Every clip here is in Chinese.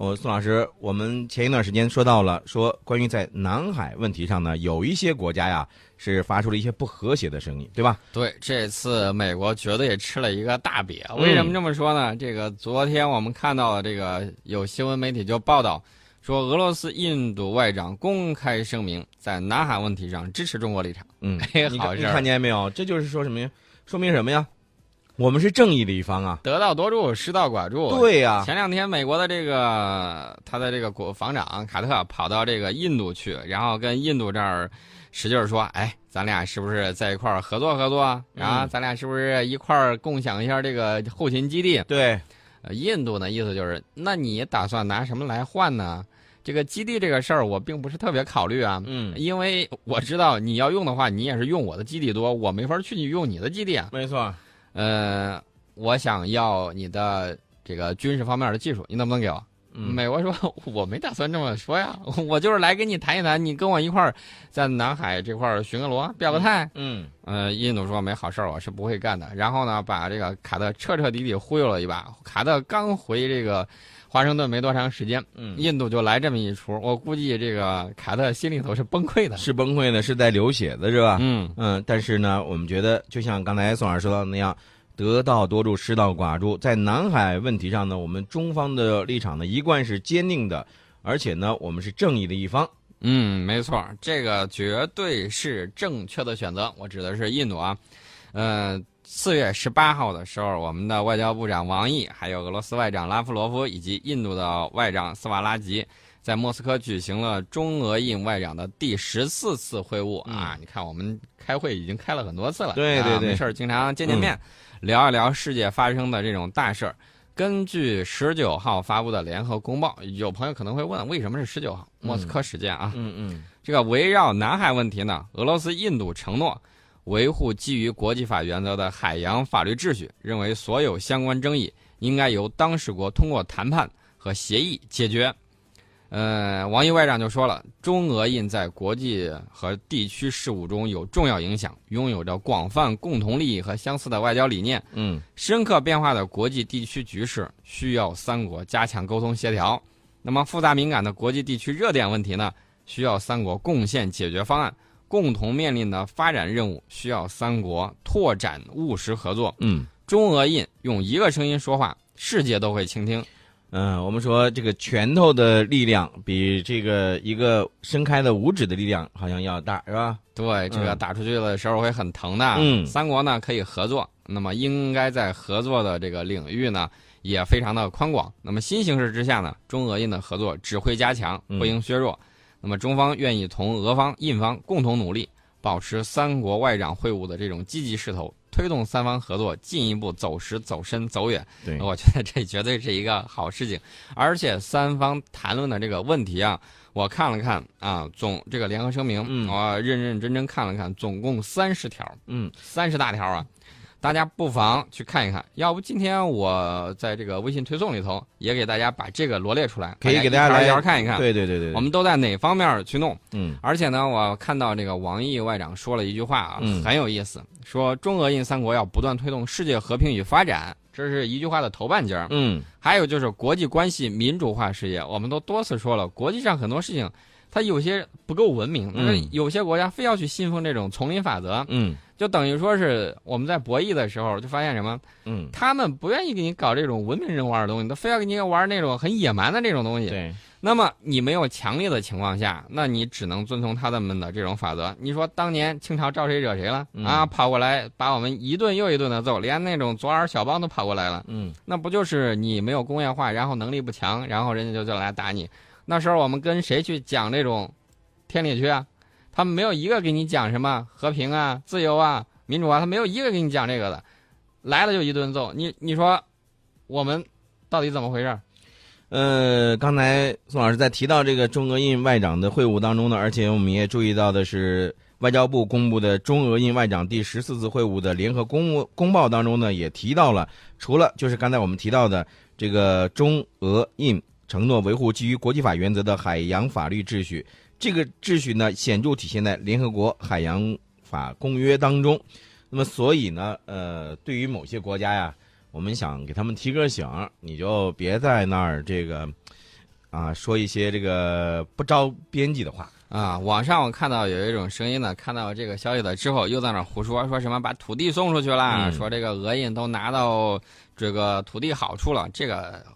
哦，宋老师，我们前一段时间说到了，说关于在南海问题上呢，有一些国家呀是发出了一些不和谐的声音，对吧？对，这次美国绝对吃了一个大瘪。为什么这么说呢？这个昨天我们看到了这个有新闻媒体就报道说，俄罗斯、印度外长公开声明，在南海问题上支持中国立场。嗯，你好你看见没有？这就是说什么呀？说明什么呀？我们是正义的一方啊！得道多助，失道寡助。对呀，前两天美国的这个他的这个国防长卡特跑到这个印度去，然后跟印度这儿使劲说：“哎，咱俩是不是在一块儿合作合作啊？啊，咱俩是不是一块儿共享一下这个后勤基地？”对，呃，印度呢意思就是，那你打算拿什么来换呢？这个基地这个事儿，我并不是特别考虑啊。嗯，因为我知道你要用的话，你也是用我的基地多，我没法去用你的基地啊。没错。呃，我想要你的这个军事方面的技术，你能不能给我？美国说我没打算这么说呀，我就是来跟你谈一谈，你跟我一块儿在南海这块儿巡个逻，表个态。嗯，呃，印度说没好事儿，我是不会干的。然后呢，把这个卡特彻彻底底忽悠了一把。卡特刚回这个华盛顿没多长时间，嗯，印度就来这么一出，我估计这个卡特心里头是崩溃的，是崩溃的，是在流血的，是吧？嗯嗯，但是呢，我们觉得就像刚才宋老师说到的那样。得道多助，失道寡助。在南海问题上呢，我们中方的立场呢一贯是坚定的，而且呢，我们是正义的一方。嗯，没错，这个绝对是正确的选择。我指的是印度啊。呃，四月十八号的时候，我们的外交部长王毅，还有俄罗斯外长拉夫罗夫以及印度的外长斯瓦拉吉，在莫斯科举行了中俄印外长的第十四次会晤啊。你看，我们开会已经开了很多次了，对对对，没事经常见见面。聊一聊世界发生的这种大事儿。根据十九号发布的联合公报，有朋友可能会问，为什么是十九号？莫斯科时间啊。嗯嗯。这个围绕南海问题呢，俄罗斯、印度承诺维护基于国际法原则的海洋法律秩序，认为所有相关争议应该由当事国通过谈判和协议解决。呃，王毅外长就说了，中俄印在国际和地区事务中有重要影响，拥有着广泛共同利益和相似的外交理念。嗯，深刻变化的国际地区局势需要三国加强沟通协调。那么复杂敏感的国际地区热点问题呢，需要三国贡献解决方案。共同面临的发展任务需要三国拓展务实合作。嗯，中俄印用一个声音说话，世界都会倾听。嗯，我们说这个拳头的力量比这个一个伸开的五指的力量好像要大，是吧？对，这个打出去的时候会很疼的。嗯，三国呢可以合作，那么应该在合作的这个领域呢也非常的宽广。那么新形势之下呢，中俄印的合作只会加强，不应削弱。那么中方愿意同俄方、印方共同努力，保持三国外长会晤的这种积极势头。推动三方合作进一步走实、走深、走远，对，我觉得这绝对是一个好事情。而且三方谈论的这个问题啊，我看了看啊，总这个联合声明，我认认真真看了看，总共三十条，嗯，三十大条啊。大家不妨去看一看，要不今天我在这个微信推送里头也给大家把这个罗列出来，可以给大家来看一看。对对对对，我们都在哪方面去弄？嗯，而且呢，我看到这个王毅外长说了一句话啊，很有意思，说中俄印三国要不断推动世界和平与发展，这是一句话的头半截嗯，还有就是国际关系民主化事业，我们都多次说了，国际上很多事情它有些不够文明，嗯，有些国家非要去信奉这种丛林法则，嗯。就等于说是我们在博弈的时候，就发现什么？嗯，他们不愿意给你搞这种文明人玩的东西，他非要给你玩那种很野蛮的这种东西。对。那么你没有强烈的情况下，那你只能遵从他们的这种法则。你说当年清朝招谁惹谁了？啊，跑过来把我们一顿又一顿的揍，连那种左耳小帮都跑过来了。嗯，那不就是你没有工业化，然后能力不强，然后人家就就来打你？那时候我们跟谁去讲这种天理去啊？他们没有一个给你讲什么和平啊、自由啊。民主啊，他没有一个给你讲这个的，来了就一顿揍。你你说，我们到底怎么回事？呃，刚才宋老师在提到这个中俄印外长的会晤当中呢，而且我们也注意到的是，外交部公布的中俄印外长第十四次会晤的联合公公报当中呢，也提到了，除了就是刚才我们提到的这个中俄印承诺维护基于国际法原则的海洋法律秩序，这个秩序呢，显著体现在联合国海洋。法公约当中，那么所以呢，呃，对于某些国家呀，我们想给他们提个醒，你就别在那儿这个啊说一些这个不着边际的话。啊，网上我看到有一种声音呢，看到这个消息了之后，又在那胡说，说什么把土地送出去了，嗯说这个俄印都拿到这个土地好处了，这个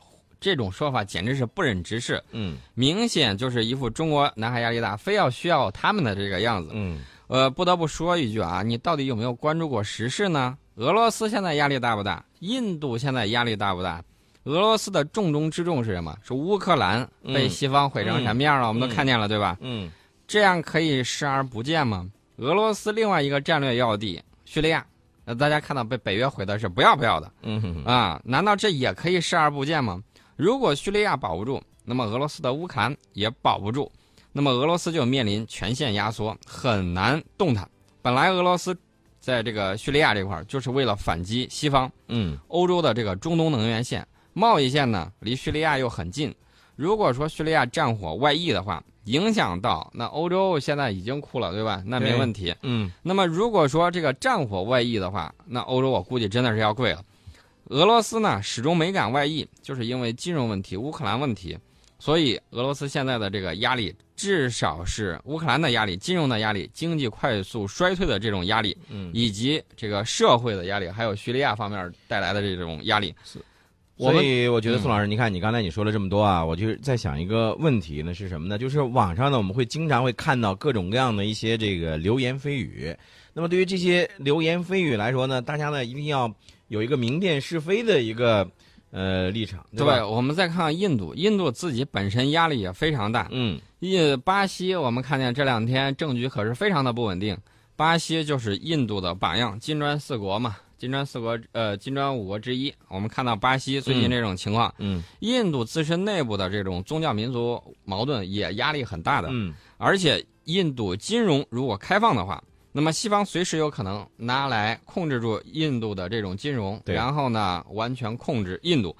这种说法简直是不忍直视，嗯明显就是一副中国南海压力大，非要需要他们的这个样子。嗯呃，不得不说一句啊，你到底有没有关注过时事呢？俄罗斯现在压力大不大？印度现在压力大不大？俄罗斯的重中之重是什么？是乌克兰被嗯西方毁成什么样了？我们都看见了，对吧？嗯这样可以视而不见吗？俄罗斯另外一个战略要地叙利亚，呃，大家看到被北约毁的是不要不要的嗯哼啊，难道这也可以视而不见吗？如果叙利亚保不住，那么俄罗斯的乌克兰也保不住，那么俄罗斯就面临全线压缩，很难动弹。本来俄罗斯在这个叙利亚这块儿就是为了反击西方，嗯欧洲的这个中东能源线、贸易线呢，离叙利亚又很近。如果说叙利亚战火外溢的话，影响到那欧洲现在已经哭了，对吧？那没问题。嗯那么如果说这个战火外溢的话，那欧洲我估计真的是要跪了。俄罗斯呢始终没敢外溢，就是因为金融问题、乌克兰问题，所以俄罗斯现在的这个压力，至少是乌克兰的压力、金融的压力、经济快速衰退的这种压力，嗯，以及这个社会的压力，还有叙利亚方面带来的这种压力。是所以我觉得嗯宋老师，你看你刚才你说了这么多啊，我就是在想一个问题呢，是什么呢？就是网上呢，我们会经常会看到各种各样的一些这个流言蜚语。那么对于这些流言蜚语来说呢，大家呢一定要有一个明辨是非的一个呃立场，对吧？我们再看看印度，印度自己本身压力也非常大。嗯印巴西，我们看见这两天政局可是非常的不稳定。巴西就是印度的榜样，金砖四国嘛，金砖四国呃金砖五国之一。我们看到巴西最近这种情况，嗯印度自身内部的这种宗教民族矛盾也压力很大的。嗯而且印度金融如果开放的话，那么西方随时有可能拿来控制住印度的这种金融，然后呢完全控制印度。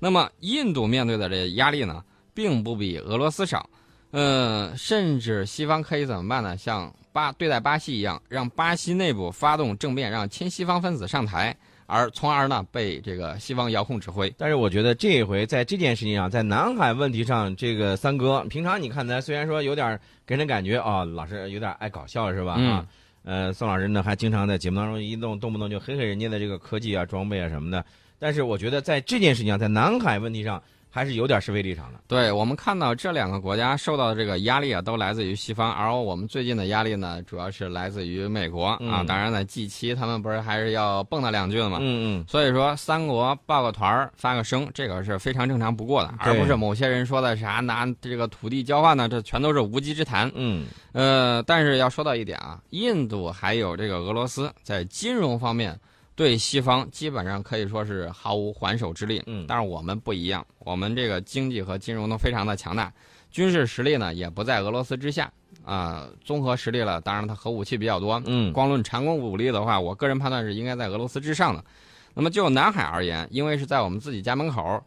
那么印度面对的这压力呢，并不比俄罗斯少。呃，甚至西方可以怎么办呢？像巴对待巴西一样，让巴西内部发动政变，让亲西方分子上台，而从而呢被这个西方遥控指挥。但是我觉得这一回在这件事情上，在南海问题上，这个三哥平常你看他虽然说有点给人感觉哦，老是有点爱搞笑是吧？嗯啊，呃，宋老师呢还经常在节目当中一动动不动就黑黑人家的这个科技啊、装备啊什么的。但是我觉得在这件事情上，在南海问题上还是有点是非立场的。对我们看到这两个国家受到的这个压力啊，都来自于西方，而我们最近的压力呢，主要是来自于美国啊。嗯当然呢，G 七他们不是还是要蹦跶两句的嘛。嗯嗯所以说，三国抱个团儿发个声，这个是非常正常不过的，而不是某些人说的啥拿这个土地交换呢，这全都是无稽之谈。嗯呃，但是要说到一点啊，印度还有这个俄罗斯在金融方面对西方基本上可以说是毫无还手之力。嗯但是我们不一样，我们这个经济和金融都非常的强大，军事实力呢也不在俄罗斯之下啊、综合实力了，当然它核武器比较多，嗯光论常规武力的话，我个人判断是应该在俄罗斯之上的。那么就南海而言，因为是在我们自己家门口，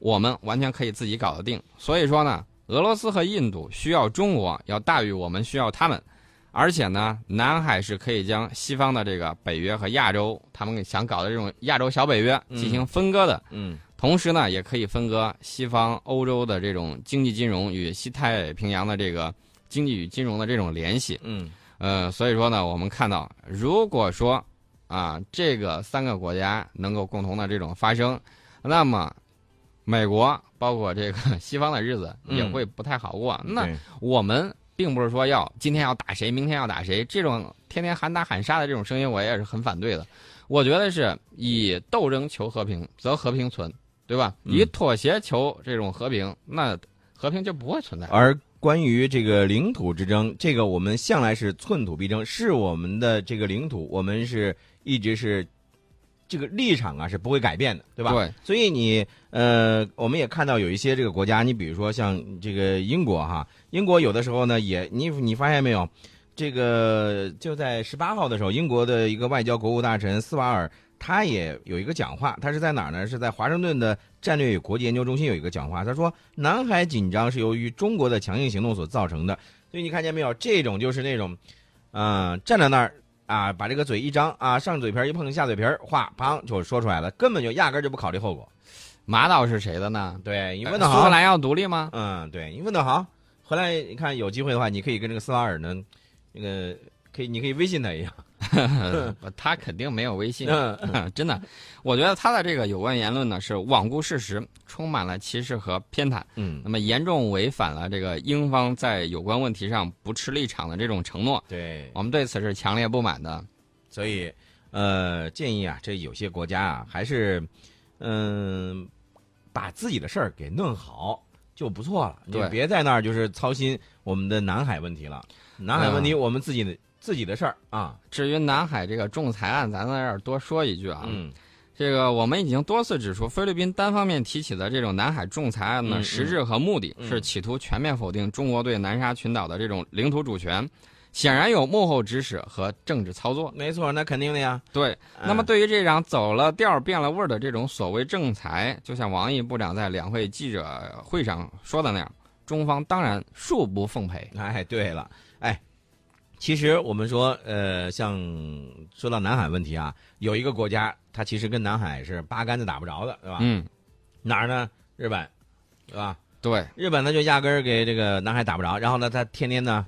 我们完全可以自己搞得定。所以说呢，俄罗斯和印度需要中国要大于我们需要他们，而且呢，南海是可以将西方的这个北约和亚洲他们想搞的这种亚洲小北约嗯进行分割的。嗯同时呢，也可以分割西方欧洲的这种经济金融与西太平洋的这个经济与金融的这种联系。嗯呃，所以说呢，我们看到，如果说啊，这个三个国家能够共同的这种发生，那么美国包括这个西方的日子也嗯会不太好过。那我们并不是说要今天要打谁，明天要打谁，这种天天喊打喊杀的这种声音，我也是很反对的。我觉得是以斗争求和平，则和平存，对吧？嗯以妥协求这种和平，那和平就不会存在。而关于这个领土之争，这个我们向来是寸土必争，是我们的这个领土，我们是一直是这个立场啊是不会改变的，对吧？对，所以你呃，我们也看到有一些这个国家，你比如说像这个英国哈，英国有的时候呢也你你发现没有，这个就在十八号的时候，英国的一个外交国务大臣斯瓦尔。他也有一个讲话，他是在哪儿呢？是在华盛顿的战略与国际研究中心有一个讲话。他说，南海紧张是由于中国的强硬行动所造成的。所以你看见没有，这种就是那种，嗯、站在那儿啊，把这个嘴一张啊，上嘴皮儿一碰，下嘴皮儿，哗，砰就说出来了，根本就压根儿就不考虑后果。马岛是谁的呢？对你呃问的好，苏格兰要独立吗？嗯，对你问的好。回来你看有机会的话，你可以跟这个斯瓦尔呢，那个可以，你可以微信他一下。他肯定没有微信，嗯 真的。我觉得他的这个有关言论呢是罔顾事实，充满了歧视和偏袒，嗯那，么严重违反了这个英方在有关问题上不持立场的这种承诺。对，我们对此是强烈不满的。所以呃，建议啊，这有些国家啊，还是嗯、把自己的事儿给弄好就不错了。你对别在那儿就是操心我们的南海问题了。南海问题我们自己的、自己的事儿啊。至于南海这个仲裁案，咱在这儿多说一句啊，嗯这个我们已经多次指出，菲律宾单方面提起的这种南海仲裁案呢，实质和目的嗯是企图全面否定中国对南沙群岛的这种领土主权，显然有幕后指使和政治操作。没错，那肯定的呀。对，那么对于这场走了调变了味儿的这种所谓政裁，就像王毅部长在两会记者会上说的那样，中方当然恕不奉陪。哎，对了，哎，其实我们说，呃，像说到南海问题啊，有一个国家，它其实跟南海是八竿子打不着的，对吧？嗯，哪儿呢？日本，对吧？对，日本呢就压根儿给这个南海打不着，然后呢，他天天呢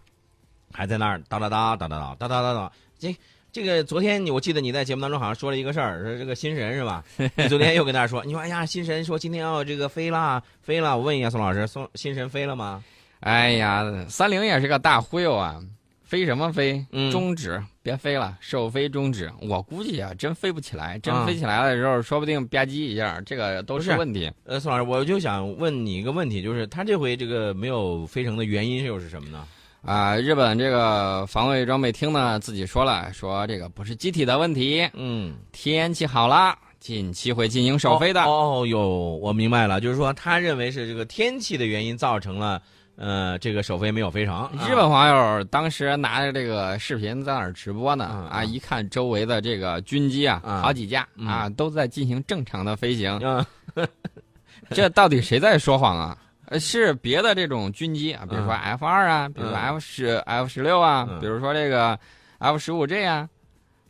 还在那儿叨叨叨叨叨叨叨叨叨叨。这这个昨天你我记得你在节目当中好像说了一个事儿，说这个新神是吧？你昨天又跟大家说，你说哎呀，新神说今天要这个飞啦飞了，我问一下宋老师，宋新神飞了吗？哎呀，三菱也是个大忽悠啊！飞什么飞？嗯终止，别飞了，首飞终止。我估计啊，真飞不起来。真啊飞起来的时候，说不定吧唧一下，这个都是是问题。呃，宋老师，我就想问你一个问题，就是他这回这个没有飞成的原因又是什么呢？啊、日本这个防卫装备厅呢自己说了，说这个不是机体的问题，嗯，天气好了，近期会进行首飞的。哦哦哟，我明白了，就是说他认为是这个天气的原因造成了呃这个首飞没有飞成。日本网友当时拿着这个视频在那儿直播呢，嗯啊，嗯一看周围的这个军机啊，嗯好几架嗯啊，都在进行正常的飞行。啊，这到底谁在说谎啊？呃，是别的这种军机啊，比如说嗯 F 二啊，比如说嗯 F 十、F 十六啊，嗯比如说这个 F 十五 G 啊，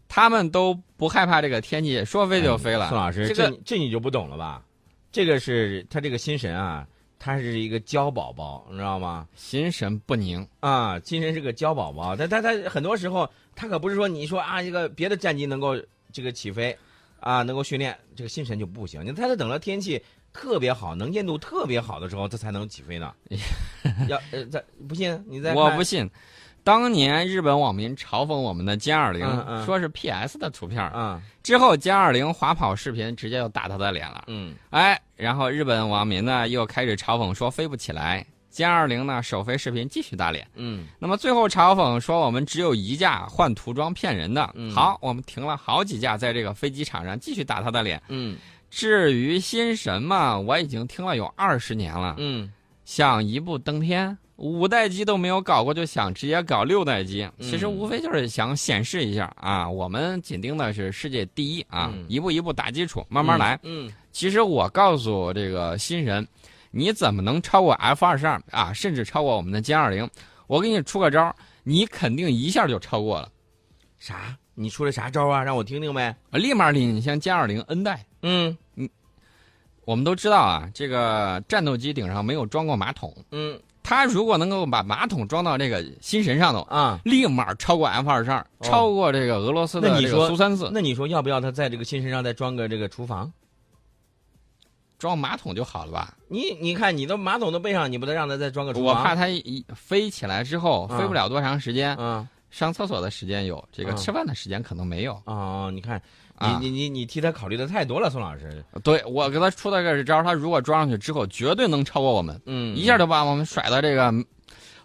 他们都不害怕这个天气，说飞就飞了。宋老师，这个这你就不懂了吧？这个是他这个心神啊，他是一个娇宝宝，你知道吗？心神不宁。啊，心神是个娇宝宝，但他他很多时候他可不是说你说啊，一个别的战机能够这个起飞，啊，能够训练，这个心神就不行，你他得等到天气特别好，能见度特别好的时候，它才能起飞呢。要呃，再不信你再我不信，当年日本网民嘲讽我们的歼二零、嗯嗯说是 PS 的图片儿，啊，之后歼二零滑跑视频直接就打他的脸了。嗯哎，然后日本网民呢又开始嘲讽说飞不起来，歼二零呢首飞视频继续打脸。嗯那么最后嘲讽说我们只有一架换涂装骗人的。嗯好，我们停了好几架在这个飞机场上继续打他的脸。嗯至于新神嘛，我已经听了有二十年了，嗯想一步登天。五代机都没有搞过，就想直接搞六代机，其实嗯无非就是想显示一下啊，我们紧盯的是世界第一啊，嗯一步一步打基础，慢慢来。嗯其实我告诉这个新神，你怎么能超过 F 二十二啊，甚至超过我们的歼二零？我给你出个招，你肯定一下就超过了，啥？你出的啥招啊？让我听听呗。立马领先歼二零 N 代。嗯。我们都知道啊，这个战斗机顶上没有装过马桶，嗯。它如果能够把马桶装到这个新神上头，啊，立马超过 F 二十二，哦。超过这个俄罗斯的这那个苏三四，那你说要不要他在这个新神上再装个这个厨房？装马桶就好了吧？你你看，你的马桶都背上，你不得让他再装个厨房？我怕它一飞起来之后嗯飞不了多长时间，嗯上厕所的时间有，这个嗯吃饭的时间可能没有。哦，你看，你啊你你你替他考虑的太多了，宋老师。对我给他出的这个招，他如果装上去之后，绝对能超过我们，嗯，一下就把我们甩到这个，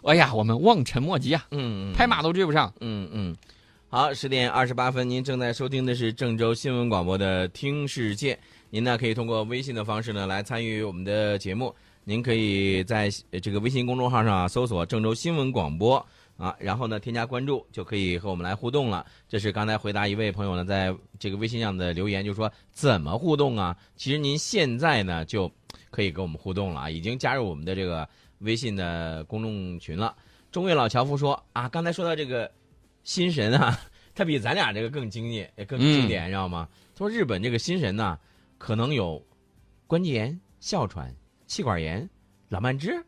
哎呀，我们望尘莫及啊，嗯嗯拍马都追不上。嗯嗯，好，十点二十八分，您正在收听的是郑州新闻广播的《听世界》。您呢可以通过微信的方式呢来参与我们的节目。您可以在呃这个微信公众号上啊搜索“郑州新闻广播”啊，然后呢添加关注，就可以和我们来互动了。这是刚才回答一位朋友呢在这个微信上的留言，就说怎么互动啊？其实您现在呢就可以跟我们互动了啊，已经加入我们的这个微信的公众群了。中卫老樵夫说啊，刚才说到这个心神啊，他比咱俩这个更经典、更经典，你知道吗？他说日本这个心神呢，可能有关节炎、哮喘、气管炎、老慢支，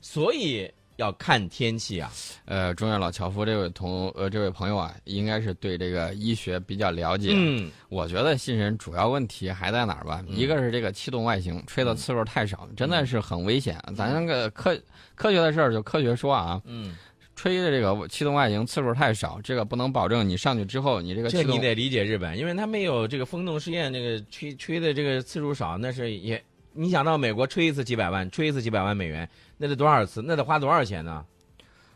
所以要看天气啊。呃，中原老樵夫这位同呃这位朋友啊，应该是对这个医学比较了解。嗯我觉得新人主要问题还在哪儿吧？一个是这个气动外形吹的次数太少，真的是很危险。咱那个科科学的事儿就科学说啊，嗯，吹的这个气动外形次数太少，这个不能保证你上去之后你这个气动这你得理解日本，因为他没有这个风洞试验，这个吹吹的这个次数少，那是也。你想到美国吹一次几百万，吹一次几百万美元，那得多少次？那得花多少钱呢？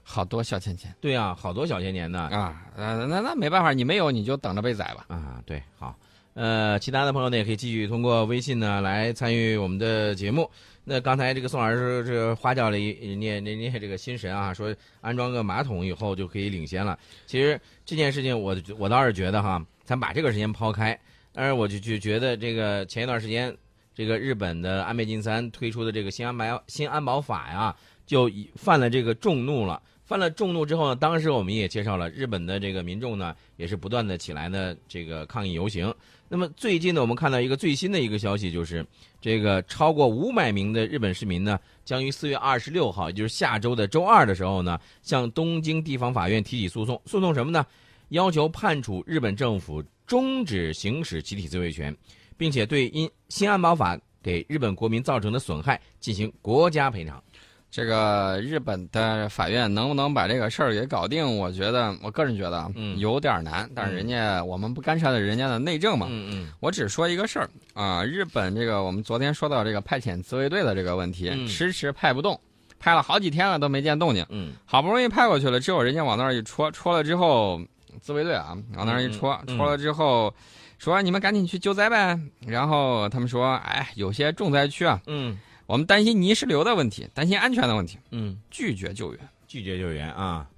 好多小钱钱对啊，好多小钱钱呢。啊，呃，那那没办法，你没有你就等着被宰吧。啊，对，好，呃，其他的朋友呢也可以继续通过微信呢来参与我们的节目。那刚才这个宋老师这花掉了一念念念这个心神啊，说安装个马桶以后就可以领先了。其实这件事情我我倒是觉得哈，咱把这个时间抛开，但是我就就觉得这个前一段时间这个日本的安倍晋三推出的这个新安保新安保法呀，就犯了这个众怒了。犯了众怒之后呢，当时我们也介绍了日本的这个民众呢，也是不断的起来呢这个抗议游行。那么最近呢，我们看到一个最新的一个消息，就是这个超过五百名的日本市民呢，将于四月二十六号，也就是下周的周二的时候呢，向东京地方法院提起诉讼。诉讼什么呢？要求判处日本政府终止行使集体自卫权，并且对因新安保法给日本国民造成的损害进行国家赔偿。这个日本的法院能不能把这个事儿给搞定？我觉得，我个人觉得啊，嗯有点难。但是人家我们不干涉的人家的内政嘛。嗯嗯我只说一个事儿啊，日本这个我们昨天说到这个派遣自卫队的这个问题，嗯迟迟派不动，派了好几天了都没见动静，嗯好不容易派过去了之后，人家往那儿一戳，戳了之后，自卫队啊往那儿一戳，戳了之后，说你们赶紧去救灾呗。然后他们说，哎，有些重灾区啊，嗯我们担心泥石流的问题，担心安全的问题，嗯，拒绝救援。拒绝救援啊。